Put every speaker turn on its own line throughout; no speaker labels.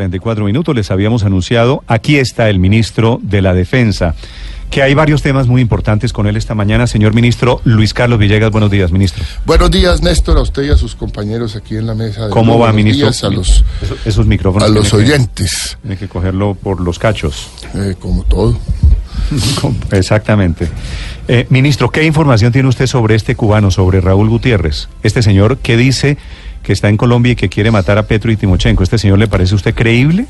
44 minutos les habíamos anunciado, aquí está el ministro de la Defensa, que hay varios temas muy importantes con él esta mañana. Señor ministro Luis Carlos Villegas, buenos días, ministro.
Buenos días, Néstor, a usted y a sus compañeros aquí en la mesa. De
¿Cómo va, ministro?
días a los,
Esos, esos micrófonos.
a los
tiene que-
oyentes,
Tiene que cogerlo por los cachos.
eh, como todo.
Exactamente. Eh, ministro, ¿qué información tiene usted sobre este cubano, sobre Raúl Gutiérrez? Este señor que dice que está en Colombia y que quiere matar a Petro y Timochenko. ¿Este señor le parece a usted creíble?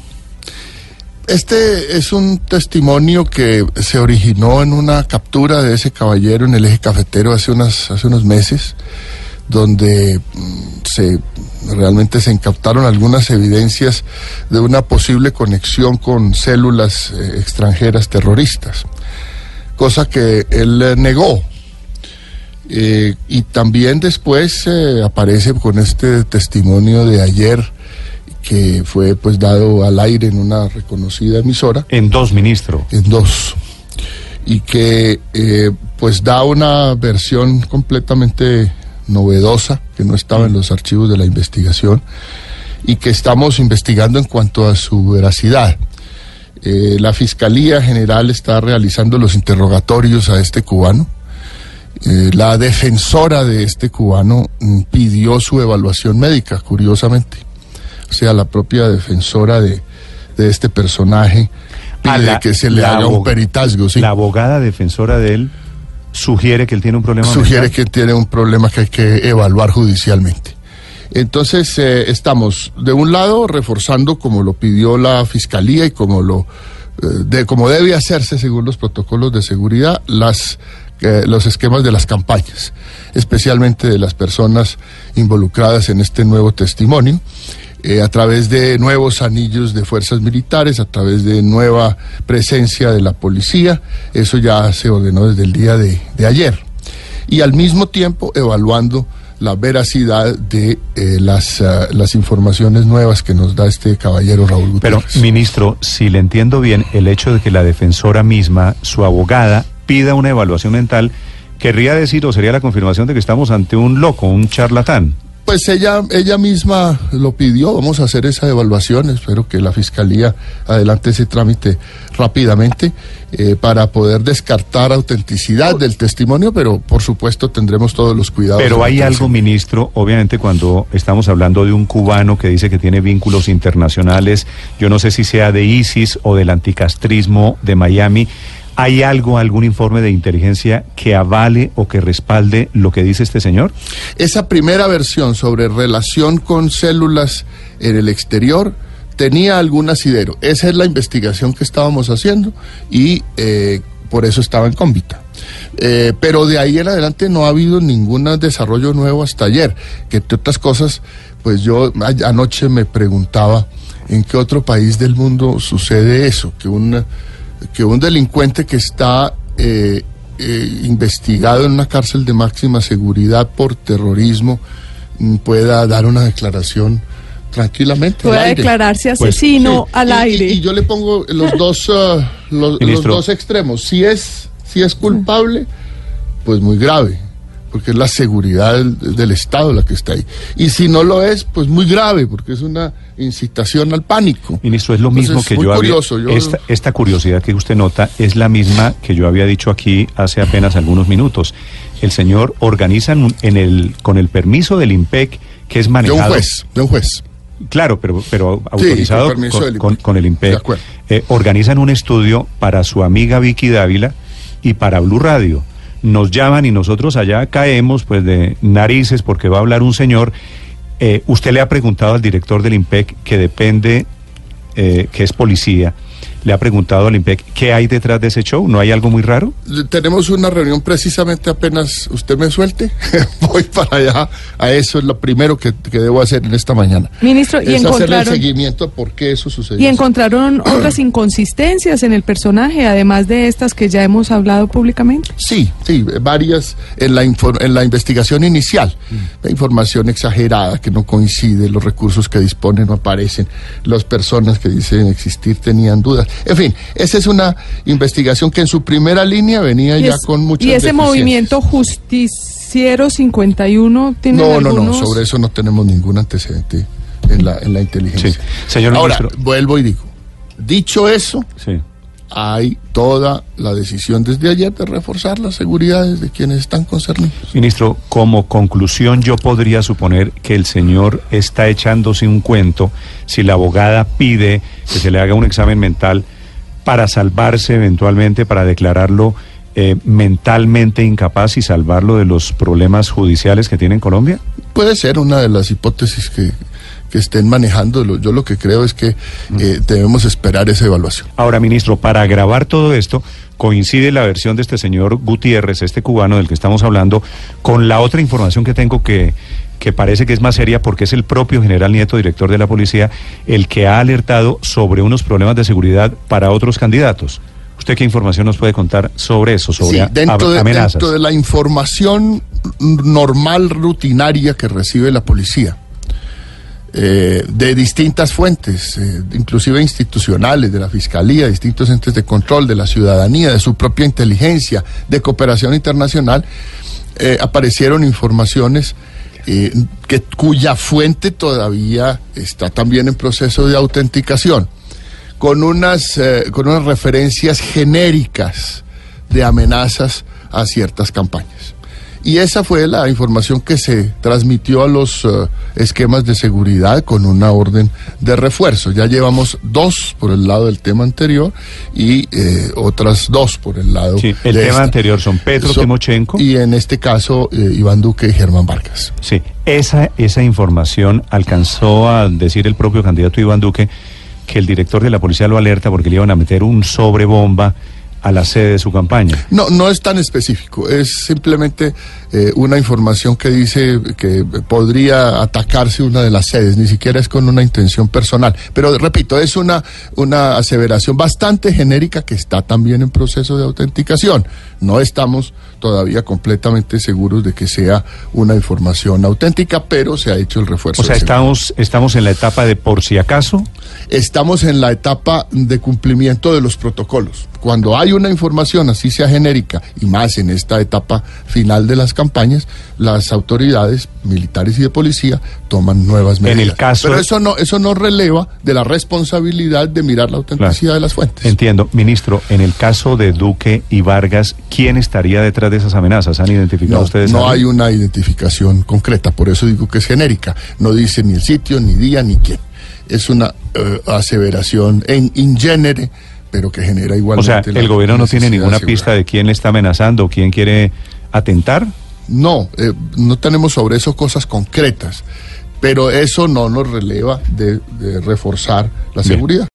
Este es un testimonio que se originó en una captura de ese caballero en el eje cafetero hace, unas, hace unos meses, donde mm, se realmente se incautaron algunas evidencias de una posible conexión con células eh, extranjeras terroristas, cosa que él eh, negó. Eh, y también después eh, aparece con este testimonio de ayer que fue pues dado al aire en una reconocida emisora
En dos, ministro.
en dos y que eh, pues da una versión completamente novedosa que no estaba en los archivos de la investigación y que estamos investigando en cuanto a su veracidad. Eh, la Fiscalía General está realizando los interrogatorios a este cubano. Eh, la defensora de este cubano mm, pidió su evaluación médica, curiosamente. O sea, la propia defensora de, de este personaje pide
Ah, la-
que se le haga un peritazgo. ¿sí?
La abogada defensora de él sugiere que él tiene un problema.
Sugiere
mental.
que tiene un problema que hay que evaluar judicialmente. Entonces, eh, estamos, de un lado, reforzando como lo pidió la Fiscalía y como lo eh, de como debe hacerse según los protocolos de seguridad, las eh, los esquemas de las campañas, especialmente de las personas involucradas en este nuevo testimonio, eh, a través de nuevos anillos de fuerzas militares, a través de nueva presencia de la policía, eso ya se ordenó desde el día de, de ayer, y al mismo tiempo evaluando la veracidad de eh, las, las informaciones nuevas que nos da este caballero Raúl
Pero,
Gutiérrez.
ministro, si le entiendo bien, el hecho de que la defensora misma, su abogada, pida una evaluación mental, querría decir o sería la confirmación de que estamos ante un loco, un charlatán.
Pues ella, ella misma lo pidió, vamos a hacer esa evaluación, espero que la Fiscalía adelante ese trámite rápidamente eh, para poder descartar autenticidad del testimonio, pero por supuesto tendremos todos los cuidados.
Pero hay algo, ministro, obviamente cuando estamos hablando de un cubano que dice que tiene vínculos internacionales, yo no sé si sea de ISIS o del anticastrismo de Miami, ¿hay algo, algún informe de inteligencia que avale o que respalde lo que dice este señor?
Esa primera versión sobre relación con células en el exterior tenía algún asidero. Esa es la investigación que estábamos haciendo y eh, por eso estaba en cómbita. Eh, pero de ahí en adelante no ha habido ningún desarrollo nuevo hasta ayer, que entre otras cosas, pues yo anoche me preguntaba en qué otro país del mundo sucede eso, que un, que un delincuente que está eh, eh, investigado en una cárcel de máxima seguridad por terrorismo mm, pueda dar una declaración tranquilamente. aire.
declararse
Pues,
asesino
Sí,
al
y- y-
aire.
Y, yo le pongo los dos, ah, los, los dos extremos. Si es, si es culpable, pues muy grave, porque es la seguridad del, del Estado la que está ahí. Y si no lo es, pues muy grave, porque es una incitación al pánico.
Ministro, es lo mismo que
muy
yo
curioso,
había...
yo-
Esta, esta curiosidad que usted nota es la misma que yo había dicho aquí hace apenas algunos minutos. El señor organiza en, el, con el permiso del IMPEC, que es
De un
manejado...
juez, de un juez.
Claro, pero, pero autorizado
con permiso
con,
del
con- el IMPEC. Eh, organizan un estudio para su amiga Vicky Dávila y para Blue Radio. Nos llaman y nosotros allá caemos pues de narices porque va a hablar un señor. Eh, usted le ha preguntado al director del IMPEC que depende, eh, que es policía, le ha preguntado al IMPEC qué hay detrás de ese show. ¿No hay algo muy raro?
Tenemos una reunión precisamente apenas usted me suelte. Voy para allá. A eso es lo primero que, que debo hacer en esta mañana.
Ministro, y
hacerle el
encontraron,
seguimiento a por qué eso sucedió.
y encontraron otras inconsistencias en el personaje, además de estas que ya hemos hablado públicamente.
Sí, sí, varias en la, en la investigación inicial. La información exagerada que no coincide, los recursos que disponen no aparecen, las personas que dicen existir tenían dudas. En fin, esa es una investigación que en su primera línea venía ya con muchas
y ese movimiento justiciero 51 tiene
No, no, no,
algunos...
sobre eso no tenemos ningún antecedente en la, en la inteligencia.
Sí. Señor
Ahora,
ministro.
vuelvo y digo, dicho eso,
Sí.
Hay toda la decisión desde ayer de reforzar las seguridades de quienes están concernidos.
Ministro, como conclusión yo podría suponer que el señor está echándose un cuento si la abogada pide que se le haga un examen mental para salvarse eventualmente, para declararlo eh, mentalmente incapaz y salvarlo de los problemas judiciales que tiene en Colombia.
Puede ser una de las hipótesis que, que estén manejando. Lo- Yo lo que creo es que eh, debemos esperar esa evaluación.
Ahora, ministro, para agravar todo esto, coincide la versión de este señor Gutiérrez, este cubano del que estamos hablando, con la otra información que tengo que, que parece que es más seria porque es el propio general Nieto, director de la policía, el que ha alertado sobre unos problemas de seguridad para otros candidatos. ¿Usted qué información nos puede contar sobre eso, sobre
Sí, dentro, de,
amenazas?
dentro de la información normal, rutinaria que recibe la policía, eh, de distintas fuentes, eh, inclusive institucionales, de la Fiscalía, distintos entes de control, de la ciudadanía, de su propia inteligencia, de cooperación internacional, eh, aparecieron informaciones que, cuya fuente todavía está también en proceso de autenticación con unas, con unas referencias genéricas de amenazas a ciertas campañas. Y esa fue la información que se transmitió a los eh, esquemas de seguridad con una orden de refuerzo. Ya llevamos dos por el lado del tema anterior y eh, otras dos por el lado
Sí, el
de
tema
esta.
anterior son Petro Timochenko.
Y en este caso, eh, Iván Duque y Germán Vargas.
Sí, esa, esa información alcanzó a decir el propio candidato Iván Duque que el director de la policía lo alerta porque le iban a meter un sobrebomba a la sede de su campaña.
No, no es tan específico, es simplemente eh, una información que dice que podría atacarse una de las sedes, ni siquiera es con una intención personal. Pero repito, es una, una aseveración bastante genérica que está también en proceso de autenticación. No estamos todavía completamente seguros de que sea una información auténtica, pero se ha hecho el refuerzo.
O sea, estamos, estamos en la etapa de por si acaso.
estamos en la etapa de cumplimiento de los protocolos. Cuando hay una información, así sea genérica, y más en esta etapa final de las campañas, las autoridades militares y de policía toman nuevas
En
medidas.
el caso-
Pero eso no, eso no releva de la responsabilidad de mirar la autenticidad de las fuentes.
Entiendo, ministro, en el caso de Duque y Vargas, ¿quién estaría detrás de esas amenazas? ¿Han identificado
No,
ustedes?
no
a
hay una identificación concreta, por eso digo que es genérica. No dice ni el sitio, ni día, ni quién. Es una eh, aseveración en in genere, pero que genera
O
igualmente.
sea,
la
el gobierno no tiene ninguna pista de quién le está amenazando o quién quiere atentar.
No, eh, no tenemos sobre eso cosas concretas, pero eso no nos releva de, de reforzar la
Bien.
seguridad.